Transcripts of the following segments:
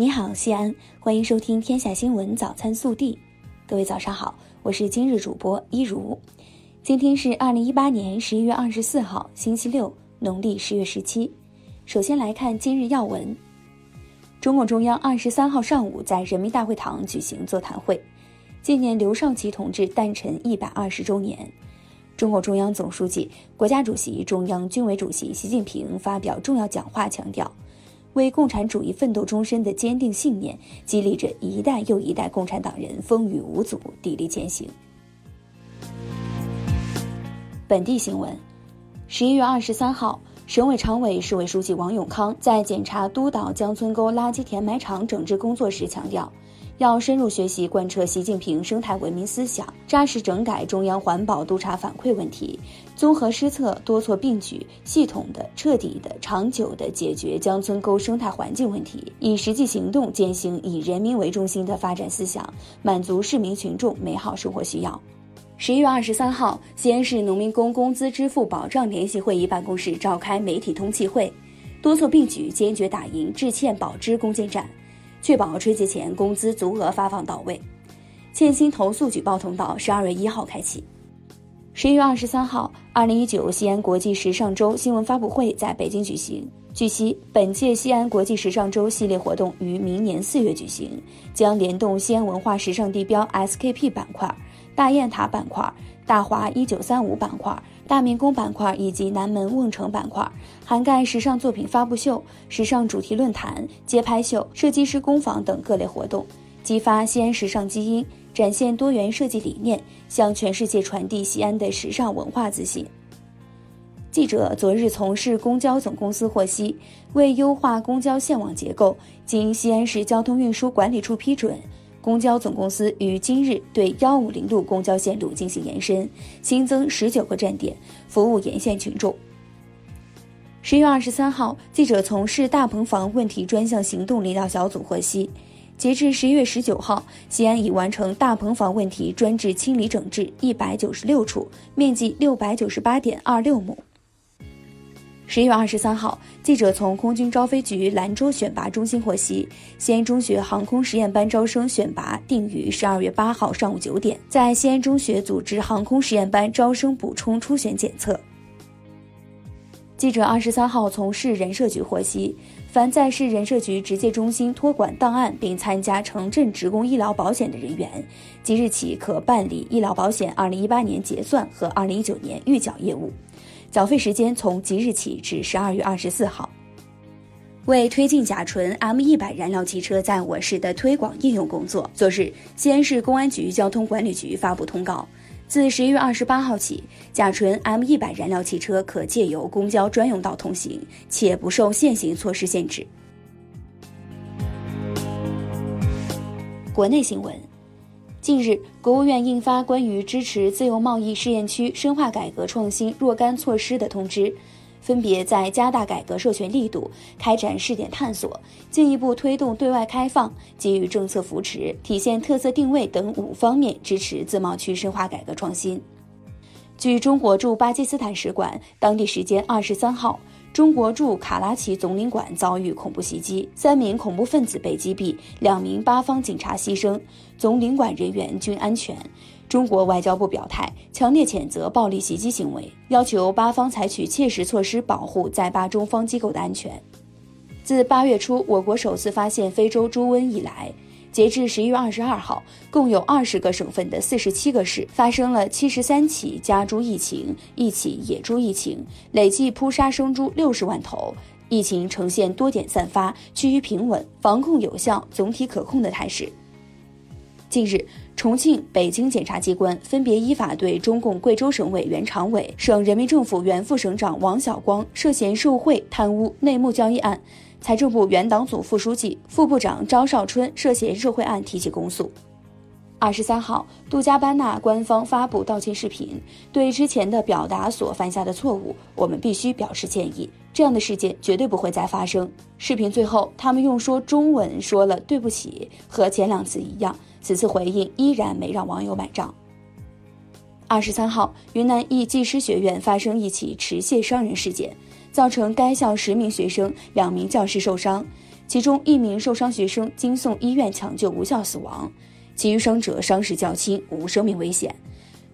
你好，西安，欢迎收听《天下新闻早餐速递》。各位早上好，我是今日主播一如。今天是二零一八年十一月二十四号，星期六，农历十月十七。首先来看今日要闻。中共中央二十三号上午在人民大会堂举行座谈会，纪念刘少奇同志诞辰一百二十周年。中共中央总书记、国家主席、中央军委主席习近平发表重要讲话，强调。为共产主义奋斗终身的坚定信念，激励着一代又一代共产党人风雨无阻、砥砺前行。本地新闻：十一月二十三号，省委常委、市委书记王永康在检查督导江村沟垃圾填埋场整治工作时强调。要深入学习贯彻习近平生态文明思想，扎实整改中央环保督查反馈问题，综合施策，多措并举，系统的、彻底的、长久的解决江村沟生态环境问题，以实际行动践行以人民为中心的发展思想，满足市民群众美好生活需要。十一月二十三号，西安市农民工工资支付保障联席会议办公室召开媒体通气会，多措并举，坚决打赢致歉保支攻坚战。确保春节前工资足额发放到位。欠薪投诉举报通道十二月一号开启。十一月二十三号，二零一九西安国际时尚周新闻发布会在北京举行。据悉，本届西安国际时尚周系列活动于明年四月举行，将联动西安文化时尚地标 SKP 板块、大雁塔板块、大华一九三五板块。大明宫板块以及南门瓮城板块，涵盖时尚作品发布秀、时尚主题论坛、街拍秀、设计师工坊等各类活动，激发西安时尚基因，展现多元设计理念，向全世界传递西安的时尚文化自信。记者昨日从市公交总公司获悉，为优化公交线网结构，经西安市交通运输管理处批准。公交总公司于今日对幺五零路公交线路进行延伸，新增十九个站点，服务沿线群众。十月二十三号，记者从市大棚房问题专项行动领导小组获悉，截至十一月十九号，西安已完成大棚房问题专治清理整治一百九十六处，面积六百九十八点二六亩。十一月二十三号，记者从空军招飞局兰州选拔中心获悉，西安中学航空实验班招生选拔定于十二月八号上午九点，在西安中学组织航空实验班招生补充初选检测。记者二十三号从市人社局获悉，凡在市人社局直接中心托管档案并参加城镇职工医疗保险的人员，即日起可办理医疗保险二零一八年结算和二零一九年预缴业务。缴费时间从即日起至十二月二十四号。为推进甲醇 M 一百燃料汽车在我市的推广应用工作，昨日西安市公安局交通管理局发布通告，自十一月二十八号起，甲醇 M 一百燃料汽车可借由公交专用道通行，且不受限行措施限制。国内新闻。近日，国务院印发关于支持自由贸易试验区深化改革创新若干措施的通知，分别在加大改革授权力度、开展试点探索、进一步推动对外开放、给予政策扶持、体现特色定位等五方面支持自贸区深化改革创新。据中国驻巴基斯坦使馆当地时间二十三号。中国驻卡拉奇总领馆遭遇恐怖袭击，三名恐怖分子被击毙，两名巴方警察牺牲，总领馆人员均安全。中国外交部表态，强烈谴责暴力袭击行为，要求巴方采取切实措施保护在巴中方机构的安全。自八月初我国首次发现非洲猪瘟以来，截至十一月二十二号，共有二十个省份的四十七个市发生了七十三起家猪疫情，一起野猪疫情，累计扑杀生猪六十万头。疫情呈现多点散发、趋于平稳、防控有效、总体可控的态势。近日，重庆、北京检察机关分别依法对中共贵州省委原常委、省人民政府原副省长王晓光涉嫌受贿、贪污、内幕交易案。财政部原党组副书记、副部长张少春涉嫌受贿案提起公诉。二十三号，杜嘉班纳官方发布道歉视频，对之前的表达所犯下的错误，我们必须表示歉意。这样的事件绝对不会再发生。视频最后，他们用说中文说了对不起，和前两次一样。此次回应依然没让网友买账。二十三号，云南一技师学院发生一起持械伤人事件。造成该校十名学生、两名教师受伤。其中一名受伤学生经送医院抢救无效死亡，其余伤者伤势较轻，无生命危险。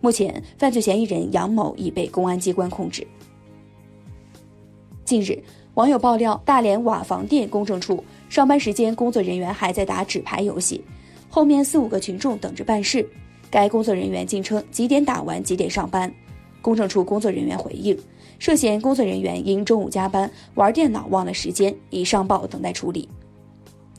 目前，犯罪嫌疑人杨某已被公安机关控制。近日，网友爆料，大连瓦房店公证处上班时间，工作人员还在打纸牌游戏，后面四五个群众等着办事。该工作人员竟称几点打完几点上班。公证处工作人员回应，涉嫌工作人员因中午加班玩电脑忘了时间，已上报等待处理。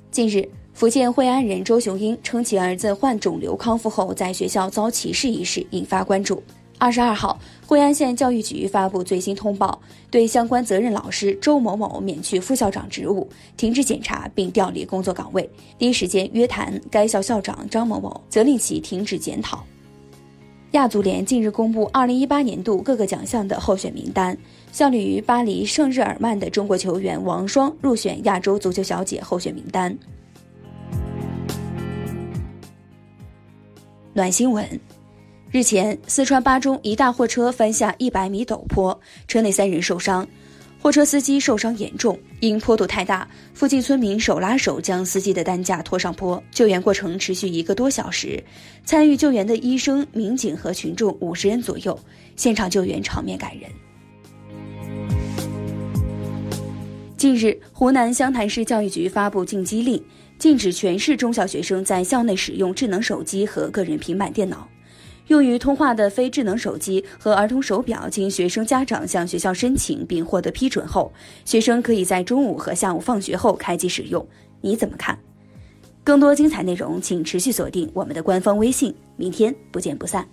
近日，福建惠安人周雄英称其儿子患肿瘤康复后在学校遭歧视一事引发关注。二十二号，惠安县教育局发布最新通报，对相关责任老师周某某免去副校长职务，停止检查并调离工作岗位。第一时间约谈该校校长张某某，责令其停止检讨。亚足联近日公布二零一八年度各个奖项的候选名单，效力于巴黎圣日耳曼的中国球员王霜入选亚洲足球小姐候选名单。暖新闻。日前，四川巴中一大货车翻下一百米陡坡，车内三人受伤，货车司机受伤严重。因坡度太大，附近村民手拉手将司机的担架拖上坡，救援过程持续一个多小时。参与救援的医生、民警和群众五十人左右，现场救援场面感人。近日，湖南湘潭市教育局发布禁机令，禁止全市中小学生在校内使用智能手机和个人平板电脑。用于通话的非智能手机和儿童手表，经学生家长向学校申请并获得批准后，学生可以在中午和下午放学后开机使用。你怎么看？更多精彩内容，请持续锁定我们的官方微信。明天不见不散。